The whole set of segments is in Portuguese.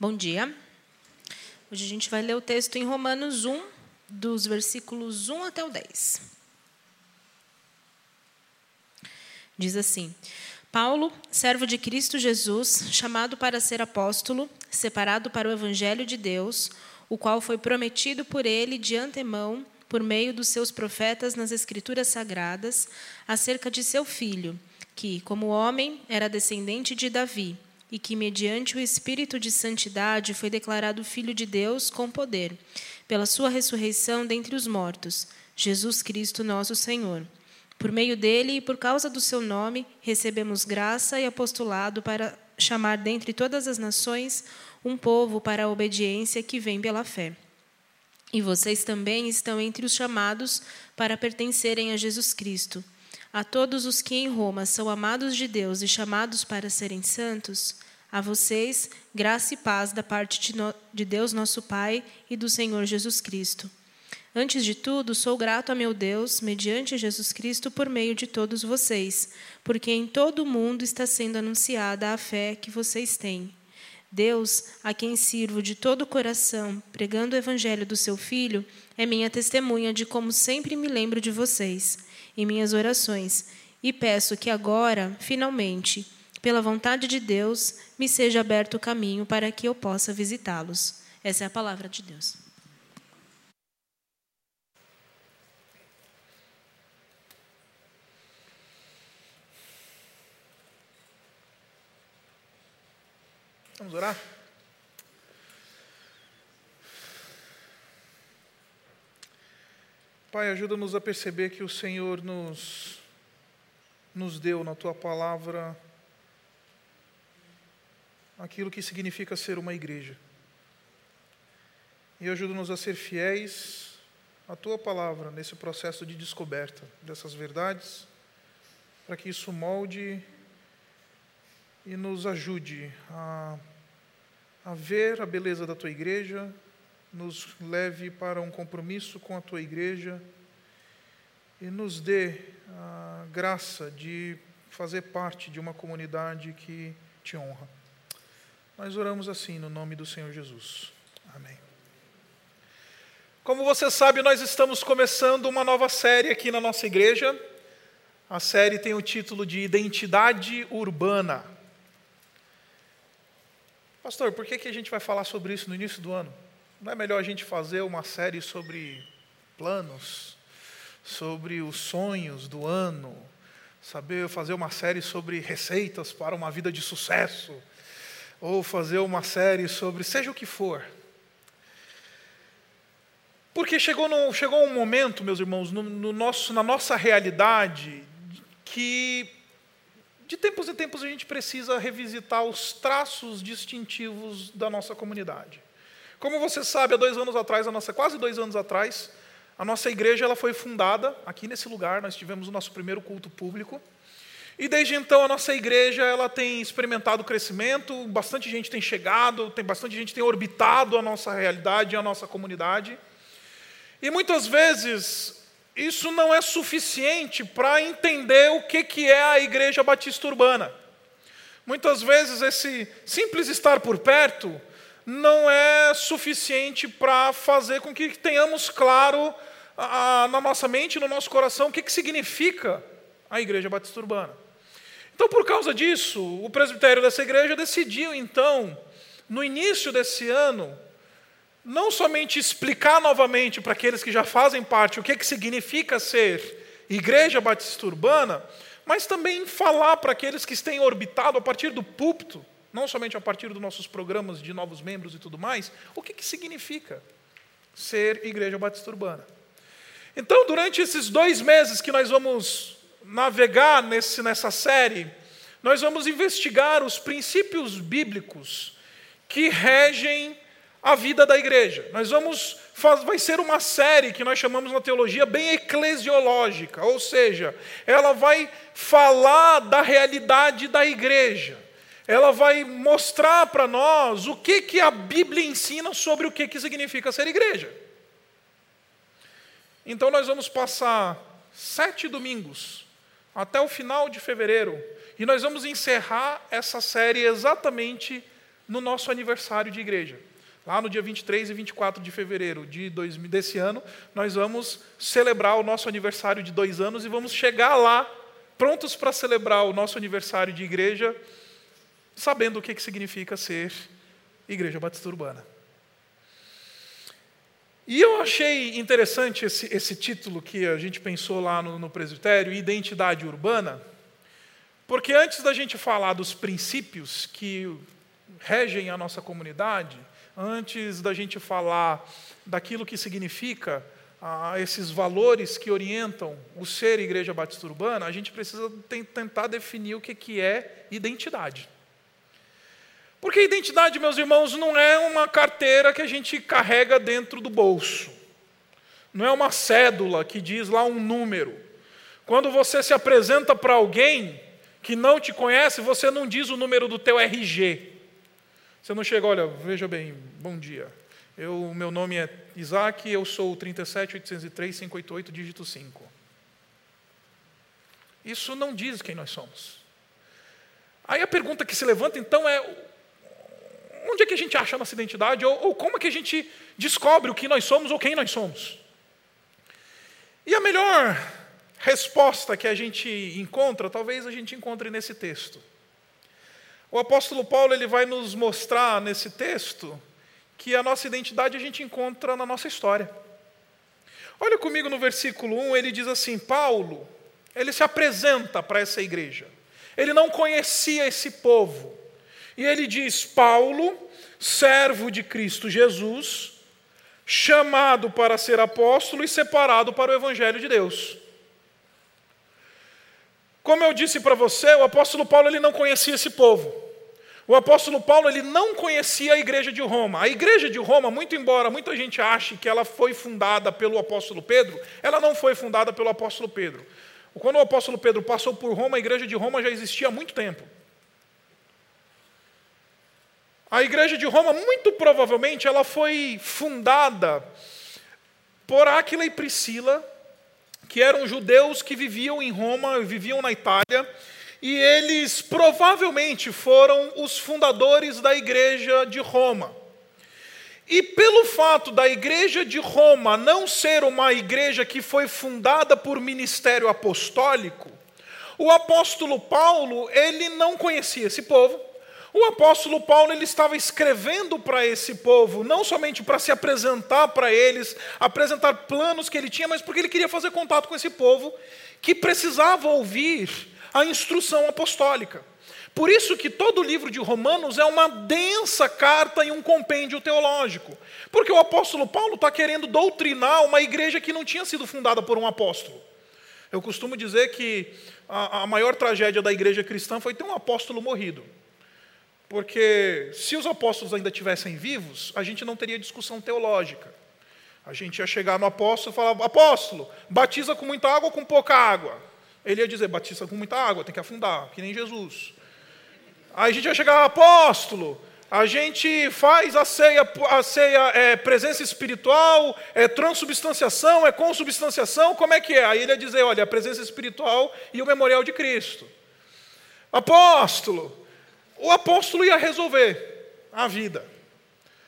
Bom dia. Hoje a gente vai ler o texto em Romanos 1, dos versículos 1 até o 10. Diz assim: Paulo, servo de Cristo Jesus, chamado para ser apóstolo, separado para o evangelho de Deus, o qual foi prometido por ele de antemão, por meio dos seus profetas nas Escrituras sagradas, acerca de seu filho, que, como homem, era descendente de Davi e que, mediante o Espírito de Santidade, foi declarado Filho de Deus com poder, pela sua ressurreição dentre os mortos, Jesus Cristo, nosso Senhor. Por meio dele e por causa do seu nome, recebemos graça e apostolado para chamar dentre todas as nações um povo para a obediência que vem pela fé. E vocês também estão entre os chamados para pertencerem a Jesus Cristo. A todos os que em Roma são amados de Deus e chamados para serem santos, a vocês, graça e paz da parte de, no, de Deus nosso Pai e do Senhor Jesus Cristo. Antes de tudo, sou grato a meu Deus, mediante Jesus Cristo, por meio de todos vocês, porque em todo o mundo está sendo anunciada a fé que vocês têm. Deus, a quem sirvo de todo o coração, pregando o evangelho do seu Filho, é minha testemunha de como sempre me lembro de vocês em minhas orações e peço que agora, finalmente, pela vontade de Deus, me seja aberto o caminho para que eu possa visitá-los. Essa é a palavra de Deus. Vamos orar? Pai, ajuda-nos a perceber que o Senhor nos, nos deu na tua palavra aquilo que significa ser uma igreja. E ajuda-nos a ser fiéis à tua palavra nesse processo de descoberta dessas verdades, para que isso molde e nos ajude a, a ver a beleza da tua igreja, nos leve para um compromisso com a tua igreja e nos dê a graça de fazer parte de uma comunidade que te honra. Nós oramos assim no nome do Senhor Jesus. Amém. Como você sabe, nós estamos começando uma nova série aqui na nossa igreja. A série tem o título de Identidade Urbana. Pastor, por que, que a gente vai falar sobre isso no início do ano? Não é melhor a gente fazer uma série sobre planos, sobre os sonhos do ano, saber fazer uma série sobre receitas para uma vida de sucesso? ou fazer uma série sobre seja o que for. Porque chegou, no, chegou um momento, meus irmãos, no, no nosso, na nossa realidade, que de tempos em tempos a gente precisa revisitar os traços distintivos da nossa comunidade. Como você sabe, há dois anos atrás, a nossa, quase dois anos atrás, a nossa igreja ela foi fundada aqui nesse lugar. Nós tivemos o nosso primeiro culto público. E desde então a nossa igreja ela tem experimentado crescimento, bastante gente tem chegado, tem bastante gente tem orbitado a nossa realidade, a nossa comunidade. E muitas vezes isso não é suficiente para entender o que, que é a igreja batista urbana. Muitas vezes esse simples estar por perto não é suficiente para fazer com que tenhamos claro a, a, na nossa mente, no nosso coração, o que, que significa a igreja batista urbana. Então, por causa disso, o presbitério dessa igreja decidiu, então, no início desse ano, não somente explicar novamente para aqueles que já fazem parte o que, que significa ser igreja batista urbana, mas também falar para aqueles que têm orbitado a partir do púlpito, não somente a partir dos nossos programas de novos membros e tudo mais, o que, que significa ser igreja batista urbana. Então, durante esses dois meses que nós vamos navegar nesse, nessa série, nós vamos investigar os princípios bíblicos que regem a vida da igreja. Nós vamos vai ser uma série que nós chamamos na teologia bem eclesiológica, ou seja, ela vai falar da realidade da igreja. Ela vai mostrar para nós o que, que a Bíblia ensina sobre o que, que significa ser igreja. Então nós vamos passar sete domingos até o final de fevereiro. E nós vamos encerrar essa série exatamente no nosso aniversário de igreja. Lá no dia 23 e 24 de fevereiro de dois, desse ano, nós vamos celebrar o nosso aniversário de dois anos e vamos chegar lá, prontos para celebrar o nosso aniversário de igreja, sabendo o que, significa ser Igreja Batista Urbana. E eu achei interessante esse, esse título que a gente pensou lá no, no presbitério, Identidade Urbana, porque antes da gente falar dos princípios que regem a nossa comunidade, antes da gente falar daquilo que significa ah, esses valores que orientam o ser Igreja Batista Urbana, a gente precisa tentar definir o que, que é identidade. Porque identidade, meus irmãos, não é uma carteira que a gente carrega dentro do bolso. Não é uma cédula que diz lá um número. Quando você se apresenta para alguém que não te conhece, você não diz o número do teu RG. Você não chega, olha, veja bem, bom dia. Eu, meu nome é Isaac, eu sou o 37803 dígito 5. Isso não diz quem nós somos. Aí a pergunta que se levanta então é: onde é que a gente acha a nossa identidade? Ou, ou como é que a gente descobre o que nós somos ou quem nós somos? E a melhor resposta que a gente encontra, talvez a gente encontre nesse texto. O apóstolo Paulo ele vai nos mostrar nesse texto que a nossa identidade a gente encontra na nossa história. Olha comigo no versículo 1, ele diz assim: Paulo, ele se apresenta para essa igreja. Ele não conhecia esse povo. E ele diz: Paulo, servo de Cristo Jesus, chamado para ser apóstolo e separado para o evangelho de Deus. Como eu disse para você, o apóstolo Paulo ele não conhecia esse povo. O apóstolo Paulo ele não conhecia a igreja de Roma. A igreja de Roma, muito embora muita gente ache que ela foi fundada pelo apóstolo Pedro, ela não foi fundada pelo apóstolo Pedro. Quando o apóstolo Pedro passou por Roma, a igreja de Roma já existia há muito tempo. A igreja de Roma, muito provavelmente, ela foi fundada por Áquila e Priscila, que eram judeus que viviam em Roma, viviam na Itália, e eles provavelmente foram os fundadores da igreja de Roma. E pelo fato da igreja de Roma não ser uma igreja que foi fundada por ministério apostólico, o apóstolo Paulo, ele não conhecia esse povo. O apóstolo Paulo ele estava escrevendo para esse povo, não somente para se apresentar para eles, apresentar planos que ele tinha, mas porque ele queria fazer contato com esse povo que precisava ouvir a instrução apostólica. Por isso que todo o livro de Romanos é uma densa carta e um compêndio teológico. Porque o apóstolo Paulo está querendo doutrinar uma igreja que não tinha sido fundada por um apóstolo. Eu costumo dizer que a, a maior tragédia da igreja cristã foi ter um apóstolo morrido. Porque se os apóstolos ainda tivessem vivos, a gente não teria discussão teológica. A gente ia chegar no apóstolo e falar: apóstolo, batiza com muita água ou com pouca água? Ele ia dizer: batiza com muita água, tem que afundar, que nem Jesus. Aí a gente ia chegar: apóstolo, a gente faz a ceia, a ceia é presença espiritual, é transubstanciação, é consubstanciação, como é que é? Aí ele ia dizer: olha, a presença espiritual e o memorial de Cristo. Apóstolo, o apóstolo ia resolver a vida.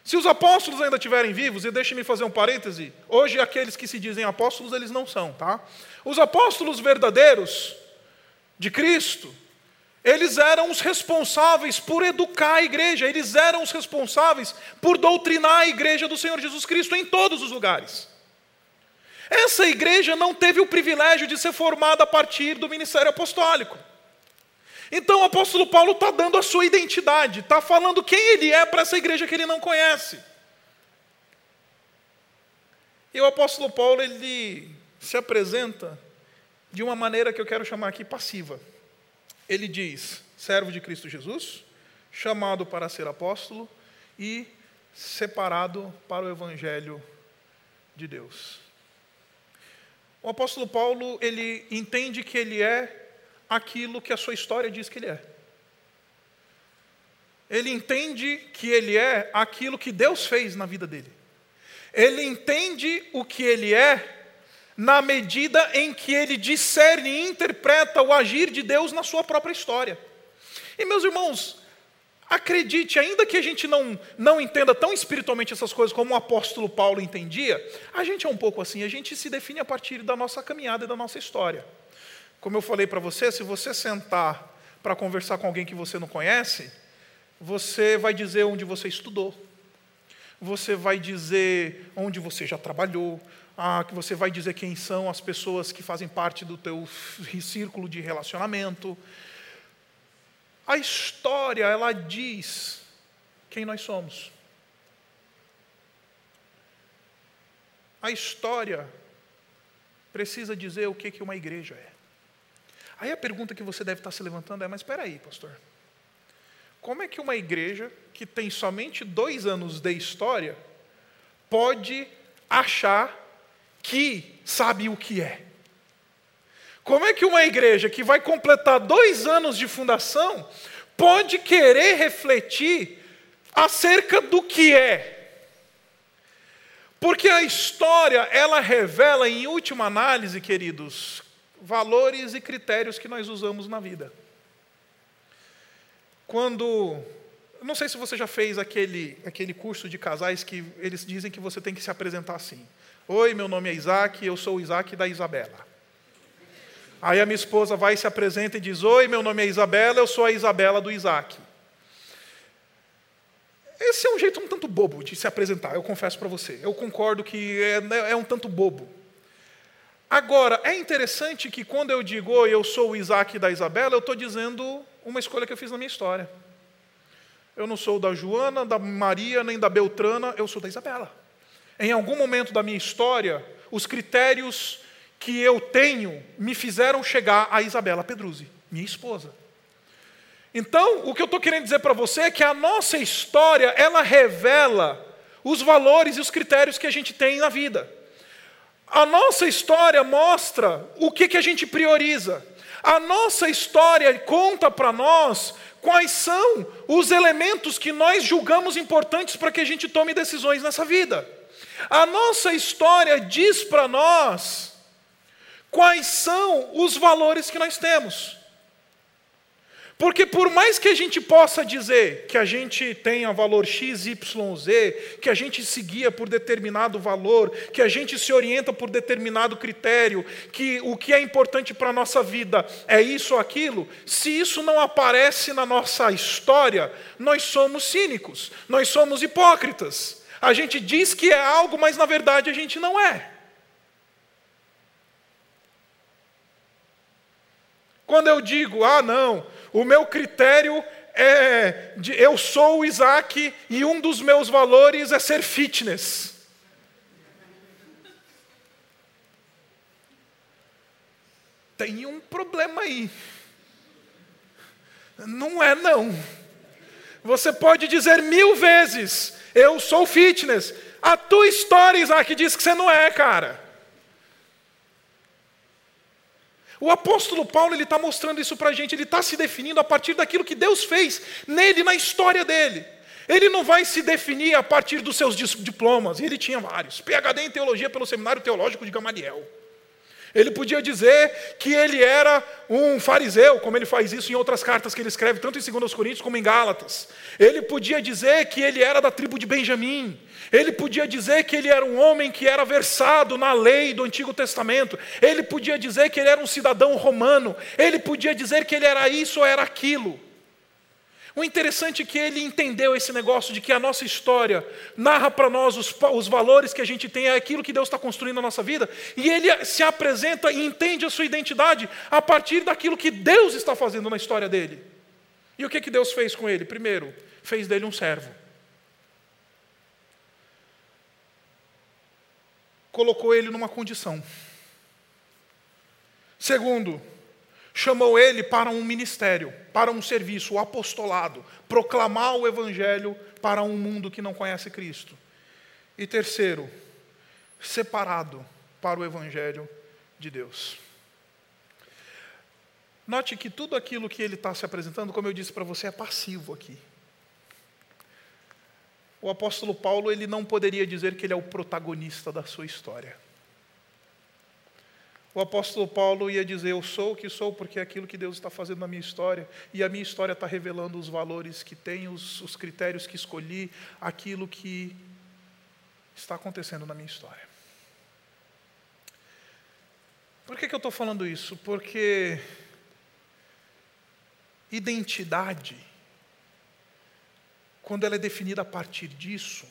Se os apóstolos ainda estiverem vivos, e deixe-me fazer um parêntese, hoje aqueles que se dizem apóstolos, eles não são, tá? Os apóstolos verdadeiros de Cristo, eles eram os responsáveis por educar a igreja, eles eram os responsáveis por doutrinar a igreja do Senhor Jesus Cristo em todos os lugares. Essa igreja não teve o privilégio de ser formada a partir do ministério apostólico. Então o apóstolo Paulo está dando a sua identidade, está falando quem ele é para essa igreja que ele não conhece. E o apóstolo Paulo ele se apresenta de uma maneira que eu quero chamar aqui passiva. Ele diz: servo de Cristo Jesus, chamado para ser apóstolo e separado para o evangelho de Deus. O apóstolo Paulo, ele entende que ele é aquilo que a sua história diz que ele é. Ele entende que ele é aquilo que Deus fez na vida dele. Ele entende o que ele é na medida em que ele discerne e interpreta o agir de Deus na sua própria história. E meus irmãos, Acredite, ainda que a gente não, não entenda tão espiritualmente essas coisas como o apóstolo Paulo entendia, a gente é um pouco assim, a gente se define a partir da nossa caminhada e da nossa história. Como eu falei para você, se você sentar para conversar com alguém que você não conhece, você vai dizer onde você estudou, você vai dizer onde você já trabalhou, ah, que você vai dizer quem são as pessoas que fazem parte do teu círculo de relacionamento, a história, ela diz quem nós somos. A história precisa dizer o que, que uma igreja é. Aí a pergunta que você deve estar se levantando é: mas espera aí, pastor. Como é que uma igreja que tem somente dois anos de história pode achar que sabe o que é? Como é que uma igreja que vai completar dois anos de fundação pode querer refletir acerca do que é? Porque a história, ela revela, em última análise, queridos, valores e critérios que nós usamos na vida. Quando. Não sei se você já fez aquele, aquele curso de casais que eles dizem que você tem que se apresentar assim. Oi, meu nome é Isaac, eu sou o Isaac da Isabela. Aí a minha esposa vai se apresenta e diz: Oi, meu nome é Isabela, eu sou a Isabela do Isaac. Esse é um jeito um tanto bobo de se apresentar, eu confesso para você. Eu concordo que é, é, um tanto bobo. Agora, é interessante que quando eu digo oh, eu sou o Isaac da Isabela, eu estou dizendo uma escolha que eu fiz na minha história. Eu não sou da Joana, da Maria, nem da Beltrana, eu sou da Isabela. Em algum momento da minha história, os critérios que eu tenho me fizeram chegar a Isabela Pedruzzi, minha esposa. Então, o que eu estou querendo dizer para você é que a nossa história, ela revela os valores e os critérios que a gente tem na vida. A nossa história mostra o que, que a gente prioriza. A nossa história conta para nós quais são os elementos que nós julgamos importantes para que a gente tome decisões nessa vida. A nossa história diz para nós quais são os valores que nós temos. Porque por mais que a gente possa dizer que a gente tenha valor X, Y, Z, que a gente se guia por determinado valor, que a gente se orienta por determinado critério, que o que é importante para a nossa vida é isso ou aquilo, se isso não aparece na nossa história, nós somos cínicos, nós somos hipócritas. A gente diz que é algo, mas na verdade a gente não é. Quando eu digo, ah, não, o meu critério é de, eu sou o Isaac e um dos meus valores é ser fitness. Tem um problema aí. Não é não. Você pode dizer mil vezes, eu sou fitness. A tua história, Isaac, diz que você não é, cara. O apóstolo Paulo ele está mostrando isso para a gente, ele está se definindo a partir daquilo que Deus fez nele, na história dele. Ele não vai se definir a partir dos seus diplomas, e ele tinha vários. PhD em teologia pelo Seminário Teológico de Gamaliel. Ele podia dizer que ele era um fariseu, como ele faz isso em outras cartas que ele escreve, tanto em 2 Coríntios como em Gálatas. Ele podia dizer que ele era da tribo de Benjamim. Ele podia dizer que ele era um homem que era versado na lei do Antigo Testamento. Ele podia dizer que ele era um cidadão romano. Ele podia dizer que ele era isso ou era aquilo. O interessante é que ele entendeu esse negócio de que a nossa história narra para nós os, os, valores que a gente tem, é aquilo que Deus está construindo na nossa vida, e ele se apresenta e entende a sua identidade a partir daquilo que Deus está fazendo na história dele. E o que, que Deus fez com ele? Primeiro, fez dele um servo. colocou ele numa condição. Segundo, chamou ele para um ministério, para um serviço, o apostolado, proclamar o evangelho para um mundo que não conhece Cristo. E terceiro, separado para o evangelho de Deus. Note que tudo aquilo que ele está se apresentando, como eu disse para você, é passivo aqui o apóstolo Paulo ele não poderia dizer que ele é o protagonista da sua história. O apóstolo Paulo ia dizer: Eu sou o que sou porque é aquilo que Deus está fazendo na minha história, e a minha história está revelando os valores que tenho, os, os critérios que escolhi, aquilo que está acontecendo na minha história. Por que, que eu estou falando isso? Porque identidade, quando ela é definida a partir disso,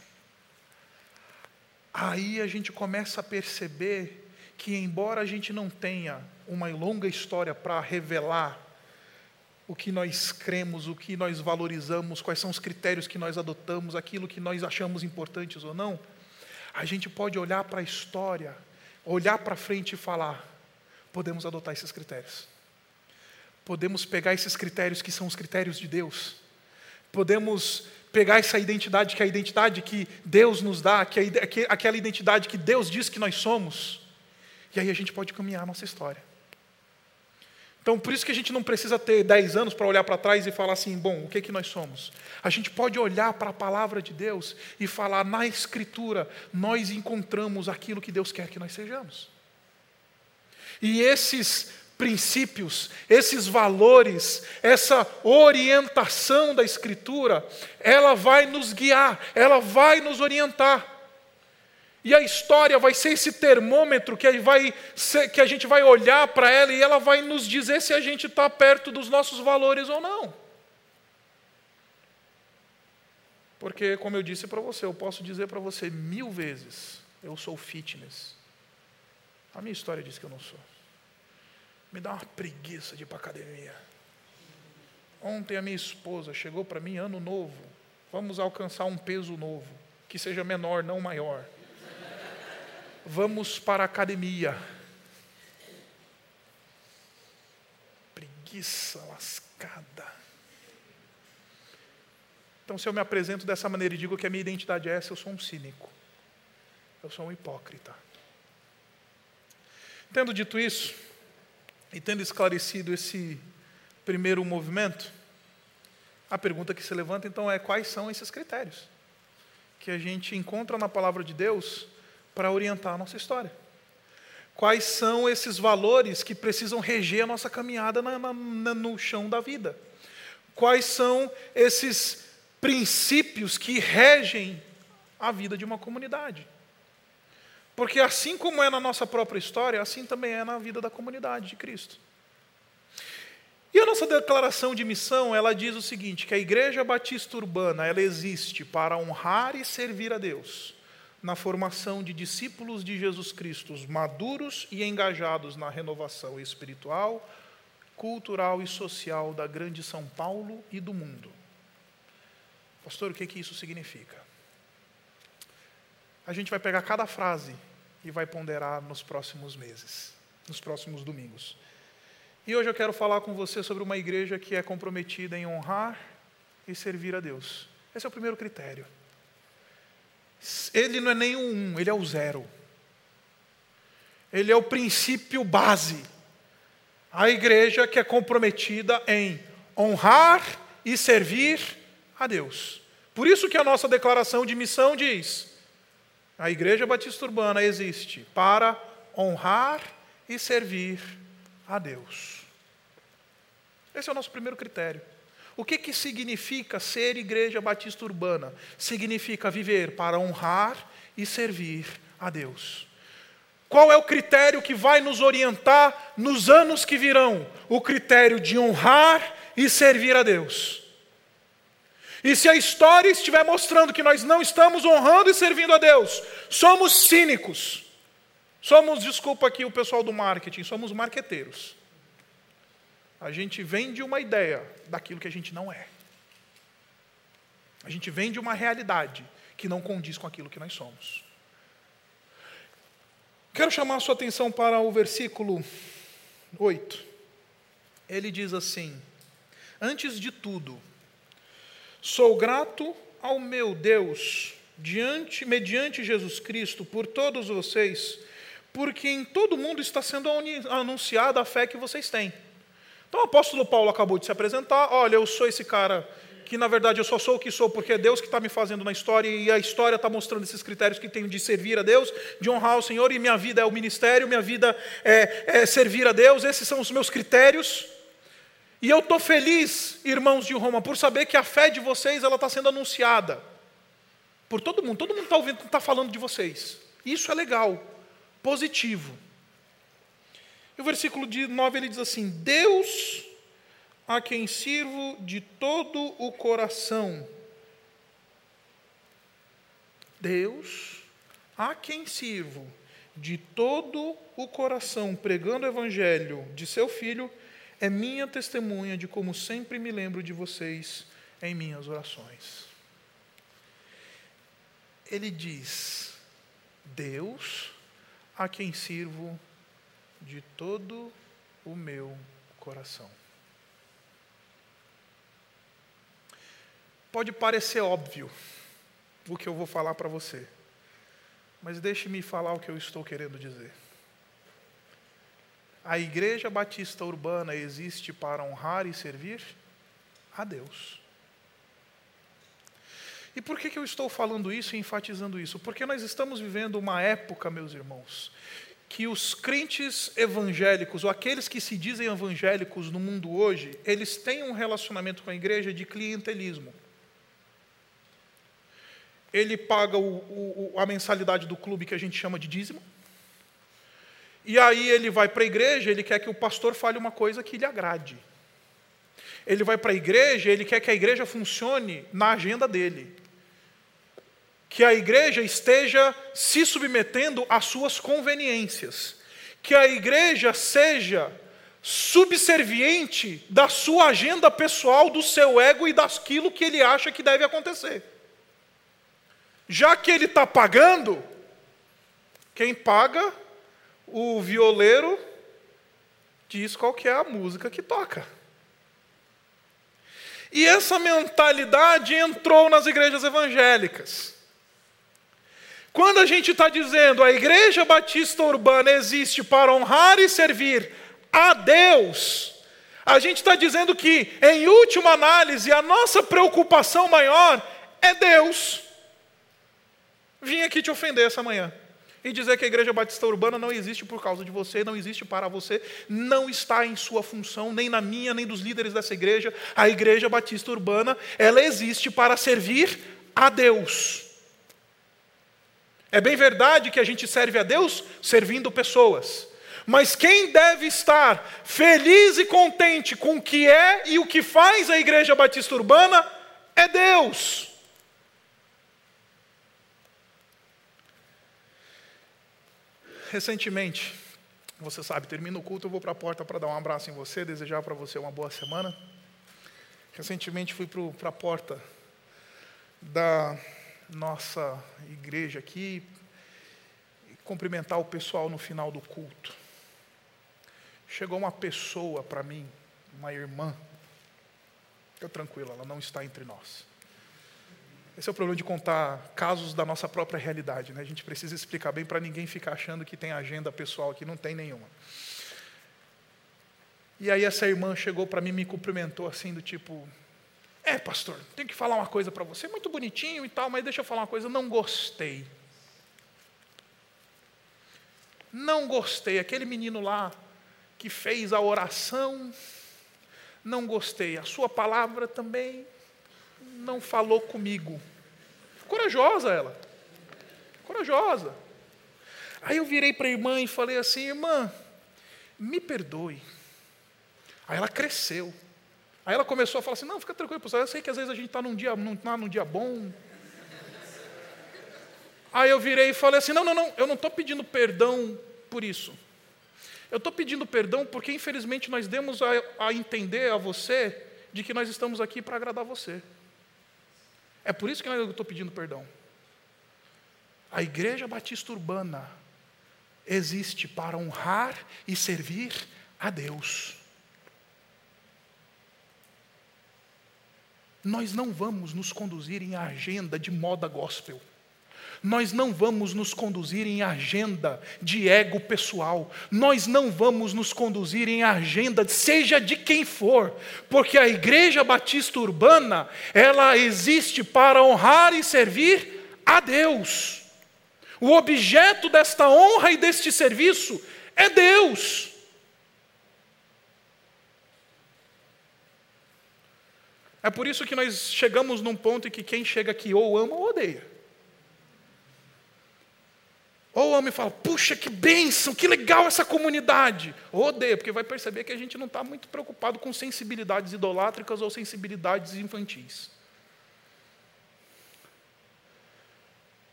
aí a gente começa a perceber que, embora a gente não tenha uma longa história para revelar o que nós cremos, o que nós valorizamos, quais são os critérios que nós adotamos, aquilo que nós achamos importantes ou não, a gente pode olhar para a história, olhar para frente e falar: podemos adotar esses critérios. Podemos pegar esses critérios que são os critérios de Deus. Podemos pegar essa identidade que é a identidade que Deus nos dá, que é aquela identidade que Deus diz que nós somos, e aí a gente pode caminhar a nossa história. Então, por isso que a gente não precisa ter 10 anos para olhar para trás e falar assim, bom, o que, que nós somos? A gente pode olhar para a palavra de Deus e falar, na Escritura, nós encontramos aquilo que Deus quer que nós sejamos. E esses princípios, esses valores, essa orientação da Escritura, ela vai nos guiar, ela vai nos orientar. E a história vai ser esse termômetro que, vai ser, que a gente vai olhar para ela e ela vai nos dizer se a gente está perto dos nossos valores ou não. Porque, como eu disse para você, eu posso dizer para você mil vezes: eu sou fitness. A minha história diz que eu não sou. Me dá uma preguiça de ir para academia. Ontem a minha esposa chegou para mim, ano novo, vamos alcançar um peso novo, que seja menor, não maior vamos para a academia. Preguiça lascada. Então, se eu me apresento dessa maneira e digo que a minha identidade é essa, eu sou um cínico. Eu sou um hipócrita. Tendo dito isso, e tendo esclarecido esse primeiro movimento, a pergunta que se levanta então é: quais são esses critérios que a gente encontra na palavra de Deus para orientar a nossa história. Quais são esses valores que precisam reger a nossa caminhada na, na, no chão da vida? Quais são esses princípios que regem a vida de uma comunidade? Porque assim como é na nossa própria história, assim também é na vida da comunidade de Cristo. E a nossa declaração de missão, ela diz o seguinte, que a Igreja Batista Urbana, ela existe para honrar e servir a Deus na formação de discípulos de Jesus Cristo, maduros e engajados na renovação espiritual, cultural e social da grande São Paulo e do mundo. Pastor, o que, que isso significa? A gente vai pegar cada frase e vai ponderar nos próximos meses, nos próximos domingos. E hoje eu quero falar com você sobre uma igreja que é comprometida em honrar e servir a Deus. Esse é o primeiro critério. Ele não é nem o um, ele é o zero. Ele é o princípio base. A igreja que é comprometida em honrar e servir a Deus. Por isso que a nossa declaração de missão diz: a Igreja Batista Urbana existe para honrar e servir a Deus. Esse é o nosso primeiro critério. O que, que significa ser igreja batista urbana? Significa viver para honrar e servir a Deus. Qual é o critério que vai nos orientar nos anos que virão? O critério de honrar e servir a Deus. E se a história estiver mostrando que nós não estamos honrando e servindo a Deus, somos cínicos. Somos, desculpa aqui o pessoal do marketing, somos marqueteiros. A gente vende uma ideia daquilo que a gente não é. A gente vende uma realidade que não condiz com aquilo que nós somos. Quero chamar a sua atenção para o versículo 8. Ele diz assim: Antes de tudo, sou grato ao meu Deus, diante, mediante Jesus Cristo, por todos vocês, porque em todo mundo está sendo anunciada a fé que vocês têm. Então o apóstolo Paulo acabou de se apresentar: olha, eu sou esse cara que na verdade eu só sou o que sou porque é Deus que está me fazendo na história e a história está mostrando esses critérios que tenho de servir a Deus, de honrar o Senhor, e minha vida é o ministério, minha vida é, é servir a Deus, esses são os meus critérios. E eu estou feliz, irmãos de Roma, por saber que a fé de vocês ela está sendo anunciada por todo mundo, todo mundo está ouvindo, está falando de vocês. Isso é legal, positivo. E o versículo 9 ele diz assim: Deus a quem sirvo de todo o coração. Deus a quem sirvo de todo o coração, pregando o evangelho de seu filho, é minha testemunha de como sempre me lembro de vocês em minhas orações. Ele diz: Deus a quem sirvo de todo o meu coração. Pode parecer óbvio o que eu vou falar para você, mas deixe-me falar o que eu estou querendo dizer. A Igreja Batista Urbana existe para honrar e servir a Deus. E por que, que eu estou falando isso e enfatizando isso? Porque nós estamos vivendo uma época, meus irmãos, que os crentes evangélicos, ou aqueles que se dizem evangélicos no mundo hoje, eles têm um relacionamento com a igreja de clientelismo. Ele paga o, o, a mensalidade do clube que a gente chama de dízimo. E aí ele vai para a igreja, ele quer que o pastor fale uma coisa que lhe agrade. Ele vai para a igreja, ele quer que a igreja funcione na agenda dele que a igreja esteja se submetendo às suas conveniências, que a igreja seja subserviente da sua agenda pessoal, do seu ego e daquilo que ele acha que deve acontecer. Já que ele está pagando, quem paga, o violeiro diz qual que é a música que toca. E essa mentalidade entrou nas igrejas evangélicas. Quando a gente está dizendo a Igreja Batista Urbana existe para honrar e servir a Deus, a gente está dizendo que, em última análise, a nossa preocupação maior é Deus. Vim aqui te ofender essa manhã e dizer que a Igreja Batista Urbana não existe por causa de você, não existe para você, não está em sua função, nem na minha, nem dos líderes dessa igreja. A Igreja Batista Urbana, ela existe para servir a Deus. É bem verdade que a gente serve a Deus servindo pessoas. Mas quem deve estar feliz e contente com o que é e o que faz a Igreja Batista Urbana é Deus. Recentemente, você sabe, termina o culto, eu vou para a porta para dar um abraço em você, desejar para você uma boa semana. Recentemente fui para a porta da nossa igreja aqui e cumprimentar o pessoal no final do culto. Chegou uma pessoa para mim, uma irmã, fica tranquila, ela não está entre nós. Esse é o problema de contar casos da nossa própria realidade. Né? A gente precisa explicar bem para ninguém ficar achando que tem agenda pessoal aqui, não tem nenhuma. E aí essa irmã chegou para mim e me cumprimentou assim, do tipo, é, pastor, tenho que falar uma coisa para você, muito bonitinho e tal, mas deixa eu falar uma coisa, não gostei. Não gostei. Aquele menino lá que fez a oração, não gostei. A sua palavra também não falou comigo. Corajosa ela. Corajosa. Aí eu virei para a irmã e falei assim: irmã, me perdoe. Aí ela cresceu. Aí ela começou a falar assim: não, fica tranquilo, pessoal, eu sei que às vezes a gente está num dia, num, tá num dia bom. Aí eu virei e falei assim: não, não, não, eu não estou pedindo perdão por isso. Eu estou pedindo perdão porque, infelizmente, nós demos a, a entender a você de que nós estamos aqui para agradar você. É por isso que eu estou pedindo perdão. A Igreja Batista Urbana existe para honrar e servir a Deus. Nós não vamos nos conduzir em agenda de moda gospel. Nós não vamos nos conduzir em agenda de ego pessoal, nós não vamos nos conduzir em agenda, seja de quem for, porque a Igreja Batista Urbana, ela existe para honrar e servir a Deus. O objeto desta honra e deste serviço é Deus. É por isso que nós chegamos num ponto em que quem chega aqui ou ama ou odeia. Ou ama e fala, puxa, que bênção, que legal essa comunidade. Ou odeia, porque vai perceber que a gente não está muito preocupado com sensibilidades idolátricas ou sensibilidades infantis.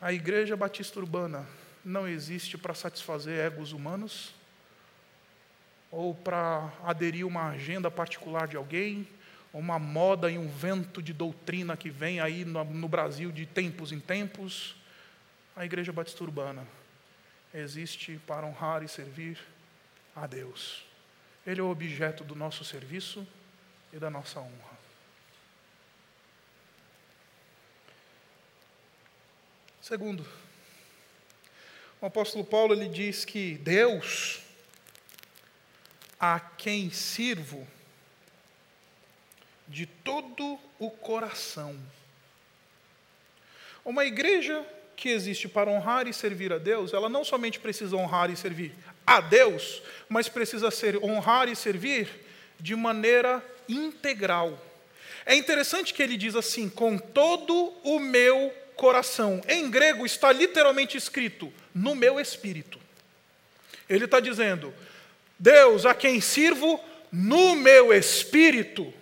A Igreja Batista Urbana não existe para satisfazer egos humanos ou para aderir uma agenda particular de alguém, uma moda e um vento de doutrina que vem aí no, no Brasil de tempos em tempos. A Igreja Batista Urbana existe para honrar e servir a Deus. Ele é o objeto do nosso serviço e da nossa honra. Segundo, o apóstolo Paulo ele diz que Deus, a quem sirvo de todo o coração. Uma igreja que existe para honrar e servir a Deus, ela não somente precisa honrar e servir a Deus, mas precisa ser honrar e servir de maneira integral. É interessante que ele diz assim, com todo o meu coração. Em grego está literalmente escrito, no meu espírito. Ele está dizendo, Deus a quem sirvo no meu espírito.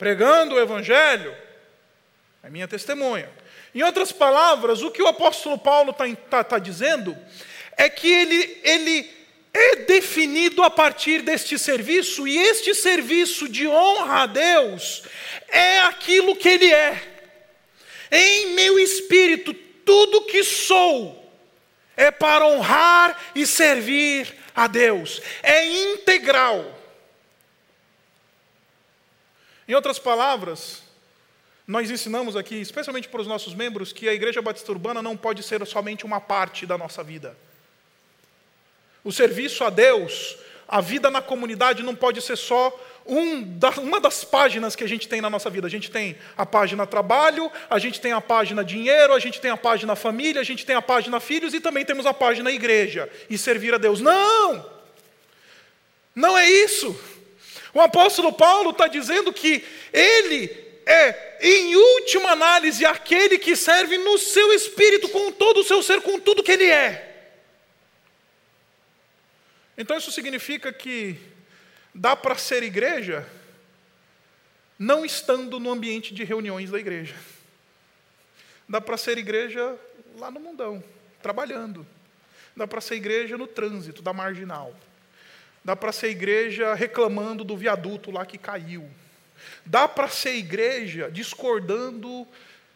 Pregando o Evangelho, é minha testemunha. Em outras palavras, o que o apóstolo Paulo está tá, tá dizendo é que ele, ele é definido a partir deste serviço, e este serviço de honra a Deus é aquilo que ele é. Em meu espírito, tudo que sou é para honrar e servir a Deus, é integral. Em outras palavras, nós ensinamos aqui, especialmente para os nossos membros, que a Igreja Batista Urbana não pode ser somente uma parte da nossa vida. O serviço a Deus, a vida na comunidade não pode ser só um da, uma das páginas que a gente tem na nossa vida. A gente tem a página trabalho, a gente tem a página dinheiro, a gente tem a página família, a gente tem a página filhos e também temos a página igreja e servir a Deus. Não! Não é isso. O apóstolo Paulo está dizendo que ele é, em última análise, aquele que serve no seu espírito, com todo o seu ser, com tudo que ele é. Então isso significa que Dá para ser igreja não estando no ambiente de reuniões da igreja. Dá para ser igreja lá no mundão, trabalhando. Dá para ser igreja no trânsito da marginal. Dá para ser igreja reclamando do viaduto lá que caiu. Dá para ser igreja discordando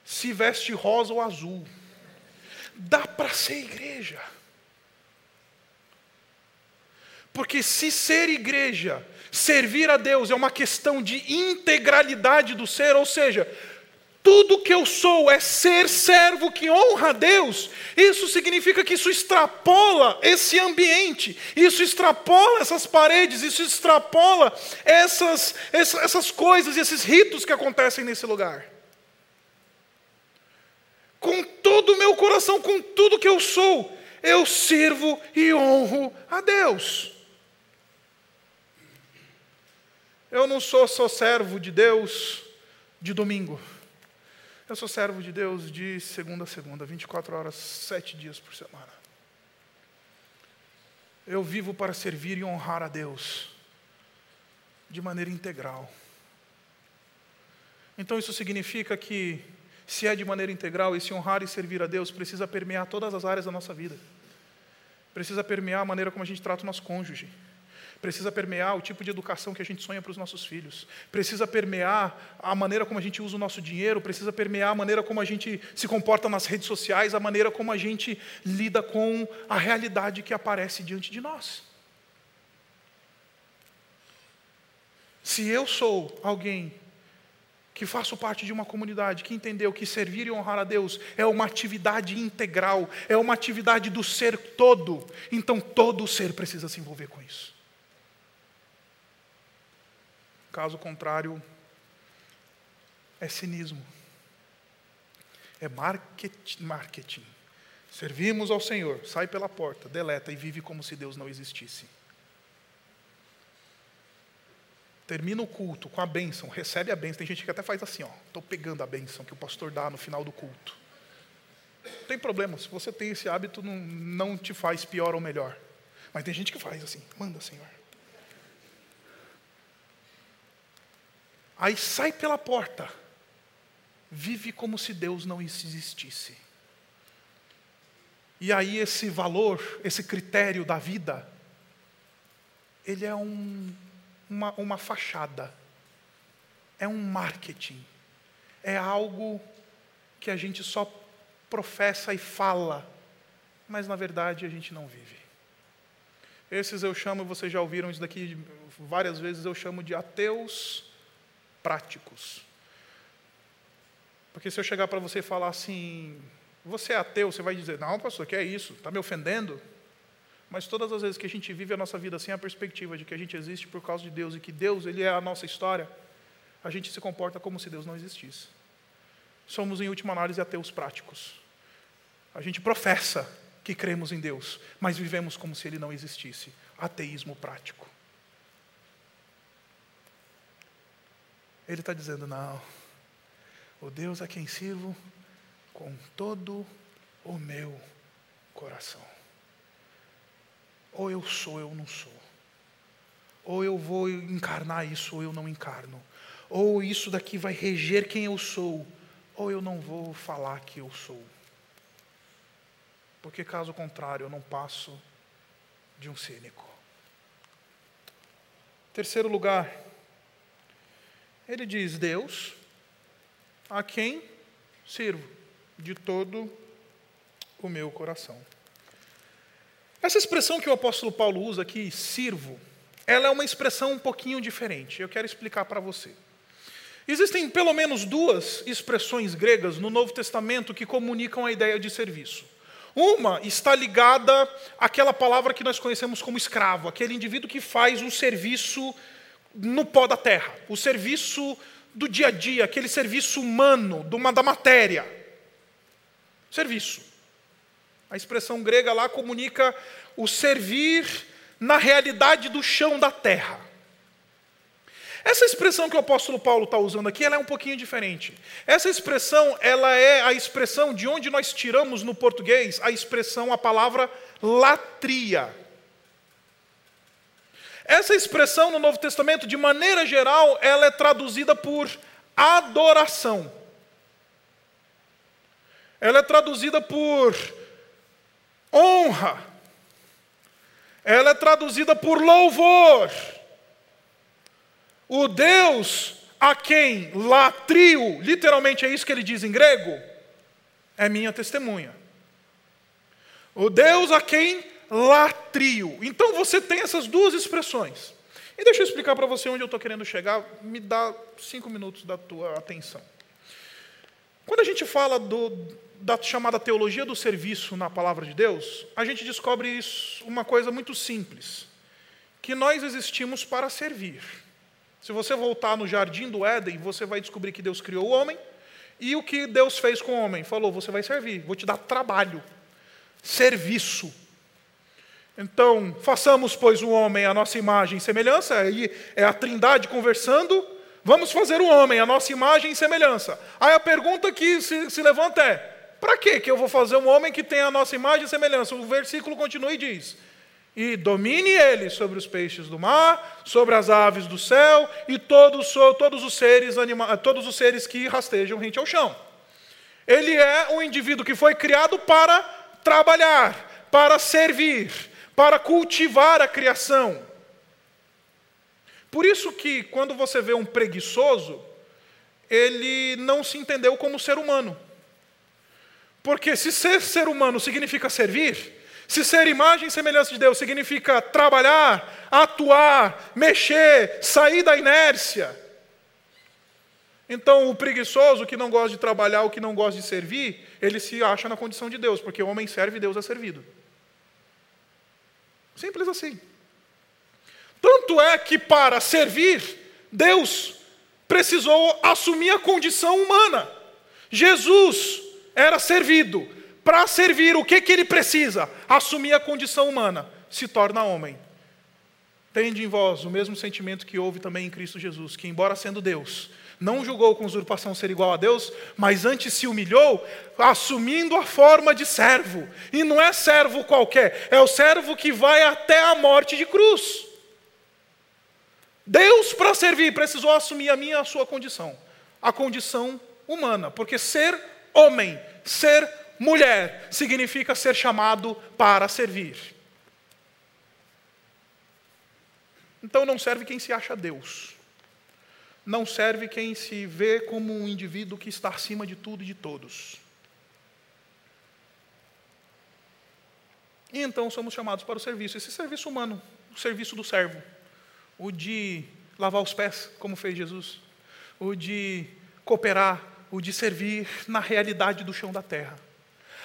se veste rosa ou azul. Dá para ser igreja porque se ser igreja, servir a Deus é uma questão de integralidade do ser, ou seja, tudo que eu sou é ser servo que honra a Deus, isso significa que isso extrapola esse ambiente, isso extrapola essas paredes, isso extrapola essas, essas coisas, esses ritos que acontecem nesse lugar. Com todo o meu coração, com tudo que eu sou, eu sirvo e honro a Deus. Eu não sou só servo de Deus de domingo. Eu sou servo de Deus de segunda a segunda, 24 horas, sete dias por semana. Eu vivo para servir e honrar a Deus de maneira integral. Então isso significa que, se é de maneira integral, esse honrar e servir a Deus precisa permear todas as áreas da nossa vida. Precisa permear a maneira como a gente trata o nosso cônjuge precisa permear o tipo de educação que a gente sonha para os nossos filhos, precisa permear a maneira como a gente usa o nosso dinheiro, precisa permear a maneira como a gente se comporta nas redes sociais, a maneira como a gente lida com a realidade que aparece diante de nós. Se eu sou alguém que faço parte de uma comunidade que entendeu que servir e honrar a Deus é uma atividade integral, é uma atividade do ser todo. Então todo ser precisa se envolver com isso. Caso contrário, é cinismo. É marketing. Servimos ao Senhor, sai pela porta, deleta e vive como se Deus não existisse. Termina o culto com a bênção, recebe a bênção. Tem gente que até faz assim, ó, estou pegando a bênção que o pastor dá no final do culto. Não tem problema, se você tem esse hábito, não, não te faz pior ou melhor. Mas tem gente que faz assim, manda, Senhor. Aí sai pela porta, vive como se Deus não existisse. E aí esse valor, esse critério da vida, ele é um uma, uma fachada, é um marketing, é algo que a gente só professa e fala, mas na verdade a gente não vive. Esses eu chamo, vocês já ouviram isso daqui várias vezes, eu chamo de ateus práticos. Porque se eu chegar para você e falar assim, você é ateu, você vai dizer, não, pastor, que é isso? Está me ofendendo? Mas todas as vezes que a gente vive a nossa vida sem a perspectiva de que a gente existe por causa de Deus e que Deus ele é a nossa história, a gente se comporta como se Deus não existisse. Somos, em última análise, ateus práticos. A gente professa que cremos em Deus, mas vivemos como se Ele não existisse. Ateísmo prático. Ele está dizendo: não, o Deus a quem sirvo com todo o meu coração. Ou eu sou, ou eu não sou. Ou eu vou encarnar isso, ou eu não encarno. Ou isso daqui vai reger quem eu sou, ou eu não vou falar que eu sou. Porque caso contrário, eu não passo de um cínico. Terceiro lugar, ele diz: Deus, a quem sirvo de todo o meu coração. Essa expressão que o apóstolo Paulo usa aqui, sirvo, ela é uma expressão um pouquinho diferente. Eu quero explicar para você. Existem pelo menos duas expressões gregas no Novo Testamento que comunicam a ideia de serviço. Uma está ligada àquela palavra que nós conhecemos como escravo, aquele indivíduo que faz um serviço no pó da terra, o serviço do dia a dia, aquele serviço humano, da matéria. Serviço. A expressão grega lá comunica o servir na realidade do chão da terra. Essa expressão que o apóstolo Paulo está usando aqui, ela é um pouquinho diferente. Essa expressão, ela é a expressão de onde nós tiramos no português a expressão, a palavra latria. Essa expressão no Novo Testamento, de maneira geral, ela é traduzida por adoração. Ela é traduzida por honra. Ela é traduzida por louvor. O Deus a quem latrio, literalmente é isso que ele diz em grego, é minha testemunha. O Deus a quem latrio. Então você tem essas duas expressões. E deixa eu explicar para você onde eu estou querendo chegar. Me dá cinco minutos da tua atenção. Quando a gente fala do, da chamada teologia do serviço na palavra de Deus, a gente descobre isso, uma coisa muito simples: que nós existimos para servir. Se você voltar no jardim do Éden, você vai descobrir que Deus criou o homem e o que Deus fez com o homem? Falou: você vai servir, vou te dar trabalho, serviço. Então, façamos, pois, o homem a nossa imagem e semelhança, aí é a trindade conversando, vamos fazer o homem a nossa imagem e semelhança. Aí a pergunta que se, se levanta é: para que eu vou fazer um homem que tem a nossa imagem e semelhança? O versículo continua e diz: E domine ele sobre os peixes do mar, sobre as aves do céu e todos, todos, os, seres anima, todos os seres que rastejam rente ao chão. Ele é um indivíduo que foi criado para trabalhar, para servir, para cultivar a criação. Por isso que quando você vê um preguiçoso, ele não se entendeu como ser humano. Porque se ser ser humano significa servir, se ser imagem e semelhança de Deus significa trabalhar, atuar, mexer, sair da inércia, Então, o preguiçoso que não gosta de trabalhar, o que não gosta de servir, ele se acha na condição de Deus, porque o homem serve e Deus é servido. Simples assim. Tanto é que para servir, Deus precisou assumir a condição humana. Jesus era servido. Para servir, o que, que ele precisa? Assumir a condição humana. Se torna homem. Tende em vós o mesmo sentimento que houve também em Cristo Jesus, que, embora sendo Deus, não julgou com usurpação ser igual a Deus, mas antes se humilhou, assumindo a forma de servo. E não é servo qualquer, é o servo que vai até a morte de cruz. Deus, para servir, precisou assumir a minha e a sua condição, a condição humana, porque ser homem, ser mulher, significa ser chamado para servir. Então não serve quem se acha Deus, não serve quem se vê como um indivíduo que está acima de tudo e de todos. E então somos chamados para o serviço, esse serviço humano, o serviço do servo o de lavar os pés, como fez Jesus, o de cooperar, o de servir na realidade do chão da terra.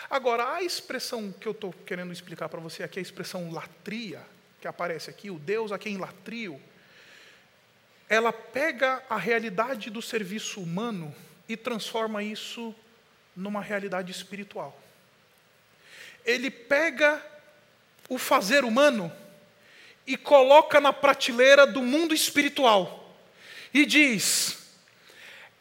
Agora, a expressão que eu estou querendo explicar para você aqui, a expressão latria, que aparece aqui, o Deus a quem latrio, ela pega a realidade do serviço humano e transforma isso numa realidade espiritual. Ele pega o fazer humano e coloca na prateleira do mundo espiritual e diz: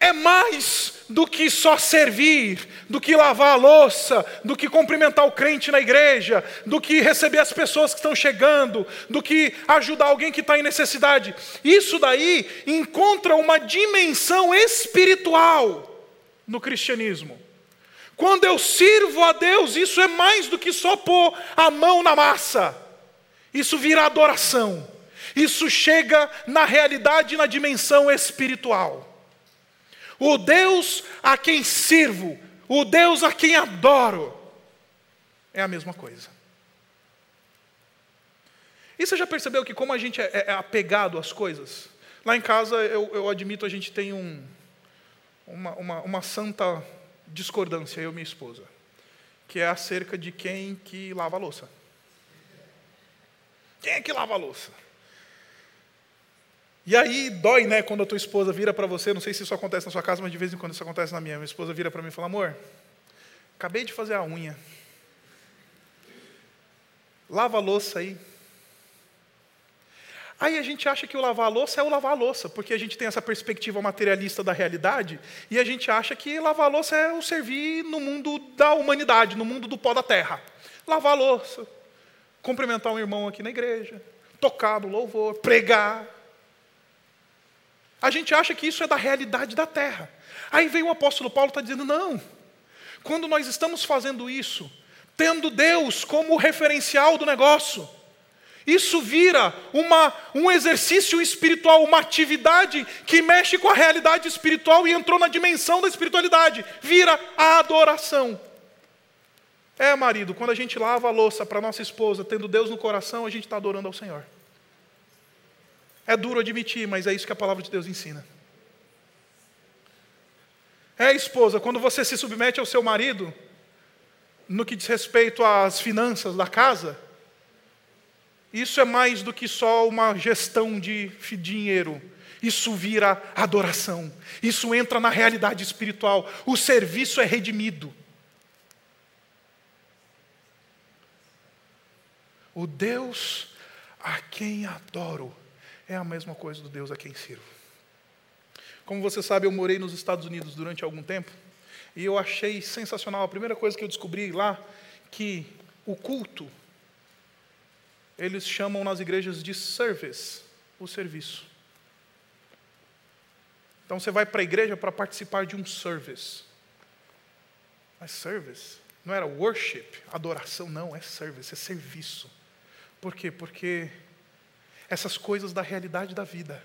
é mais do que só servir, do que lavar a louça, do que cumprimentar o crente na igreja, do que receber as pessoas que estão chegando, do que ajudar alguém que está em necessidade. Isso daí encontra uma dimensão espiritual no cristianismo. Quando eu sirvo a Deus, isso é mais do que só pôr a mão na massa. Isso vira adoração. Isso chega na realidade, na dimensão espiritual. O Deus a quem sirvo, o Deus a quem adoro, é a mesma coisa. E você já percebeu que, como a gente é, é apegado às coisas? Lá em casa, eu, eu admito, a gente tem um, uma, uma, uma santa discordância, eu e minha esposa, que é acerca de quem que lava a louça. Quem é que lava a louça? E aí dói, né, quando a tua esposa vira para você, não sei se isso acontece na sua casa, mas de vez em quando isso acontece na minha. Minha esposa vira para mim e fala: "Amor, acabei de fazer a unha. Lava a louça aí". Aí a gente acha que o lavar a louça é o lavar a louça, porque a gente tem essa perspectiva materialista da realidade, e a gente acha que lavar a louça é o servir no mundo da humanidade, no mundo do pó da terra. Lavar a louça, cumprimentar um irmão aqui na igreja, tocar no louvor, pregar. A gente acha que isso é da realidade da terra. Aí vem o apóstolo Paulo está dizendo: não. Quando nós estamos fazendo isso, tendo Deus como referencial do negócio, isso vira uma, um exercício espiritual, uma atividade que mexe com a realidade espiritual e entrou na dimensão da espiritualidade, vira a adoração. É, marido, quando a gente lava a louça para nossa esposa, tendo Deus no coração, a gente está adorando ao Senhor. É duro admitir, mas é isso que a palavra de Deus ensina. É, esposa, quando você se submete ao seu marido, no que diz respeito às finanças da casa, isso é mais do que só uma gestão de dinheiro. Isso vira adoração. Isso entra na realidade espiritual. O serviço é redimido. O Deus a quem adoro é a mesma coisa do Deus a quem sirvo. Como você sabe, eu morei nos Estados Unidos durante algum tempo e eu achei sensacional. A primeira coisa que eu descobri lá que o culto eles chamam nas igrejas de service, o serviço. Então você vai para a igreja para participar de um service. Mas service não era worship, adoração, não, é service, é serviço. Por quê? Porque essas coisas da realidade da vida,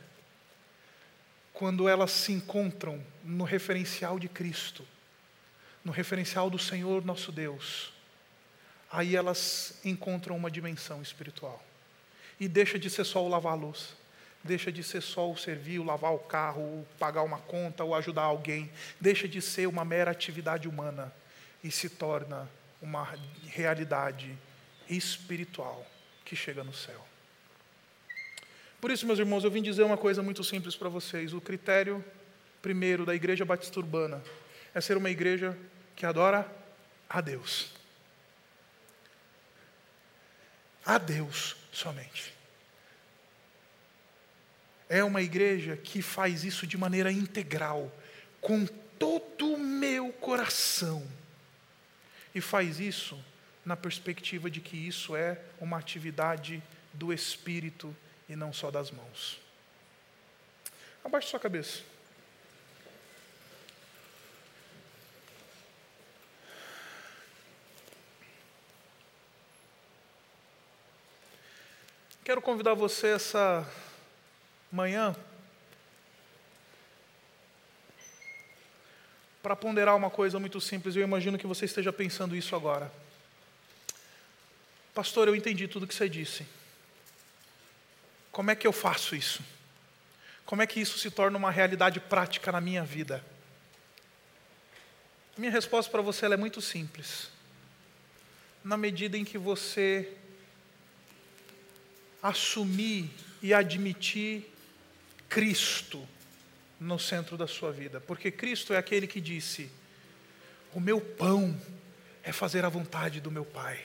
quando elas se encontram no referencial de Cristo, no referencial do Senhor nosso Deus, aí elas encontram uma dimensão espiritual. E deixa de ser só o lavar a louça, deixa de ser só o servir, o lavar o carro, o pagar uma conta ou ajudar alguém, deixa de ser uma mera atividade humana e se torna uma realidade espiritual que chega no céu. Por isso, meus irmãos, eu vim dizer uma coisa muito simples para vocês. O critério primeiro da Igreja Batista Urbana é ser uma igreja que adora a Deus. A Deus somente. É uma igreja que faz isso de maneira integral, com todo o meu coração. E faz isso na perspectiva de que isso é uma atividade do Espírito e não só das mãos. Abaixe sua cabeça. Quero convidar você essa manhã para ponderar uma coisa muito simples. Eu imagino que você esteja pensando isso agora. Pastor, eu entendi tudo que você disse. Como é que eu faço isso? Como é que isso se torna uma realidade prática na minha vida? Minha resposta para você é muito simples. Na medida em que você assumir e admitir Cristo no centro da sua vida, porque Cristo é aquele que disse: O meu pão é fazer a vontade do meu Pai.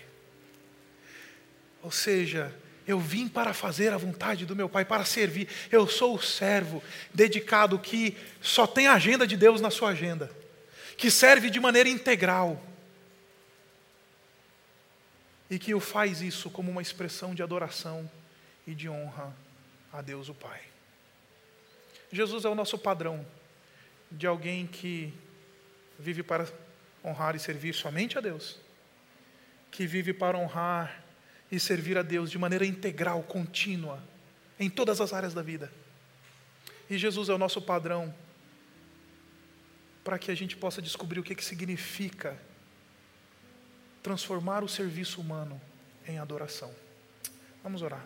Ou seja, eu vim para fazer a vontade do meu Pai, para servir. Eu sou o servo dedicado que só tem a agenda de Deus na sua agenda, que serve de maneira integral e que o faz isso como uma expressão de adoração e de honra a Deus o Pai. Jesus é o nosso padrão de alguém que vive para honrar e servir somente a Deus, que vive para honrar e servir a Deus de maneira integral, contínua, em todas as áreas da vida. E Jesus é o nosso padrão para que a gente possa descobrir o que, que significa transformar o serviço humano em adoração. Vamos orar.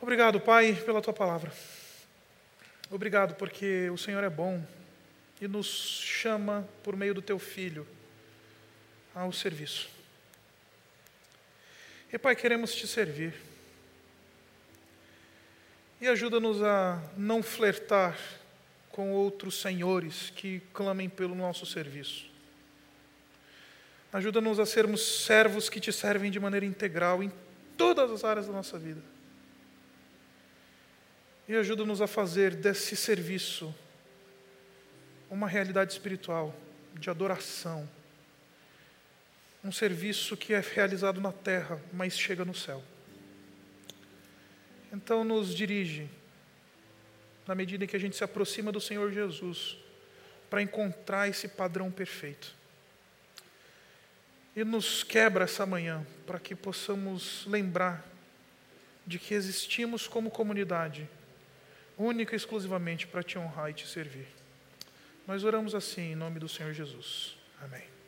Obrigado, Pai, pela tua palavra. Obrigado porque o Senhor é bom e nos chama por meio do teu filho ao serviço. E, Pai, queremos te servir. E ajuda-nos a não flertar com outros senhores que clamem pelo nosso serviço. Ajuda-nos a sermos servos que te servem de maneira integral em todas as áreas da nossa vida e ajuda-nos a fazer desse serviço uma realidade espiritual, de adoração. Um serviço que é realizado na terra, mas chega no céu. Então, nos dirige, na medida em que a gente se aproxima do Senhor Jesus, para encontrar esse padrão perfeito. E nos quebra essa manhã, para que possamos lembrar de que existimos como comunidade única e exclusivamente para te honrar e te servir. Nós oramos assim em nome do Senhor Jesus. Amém.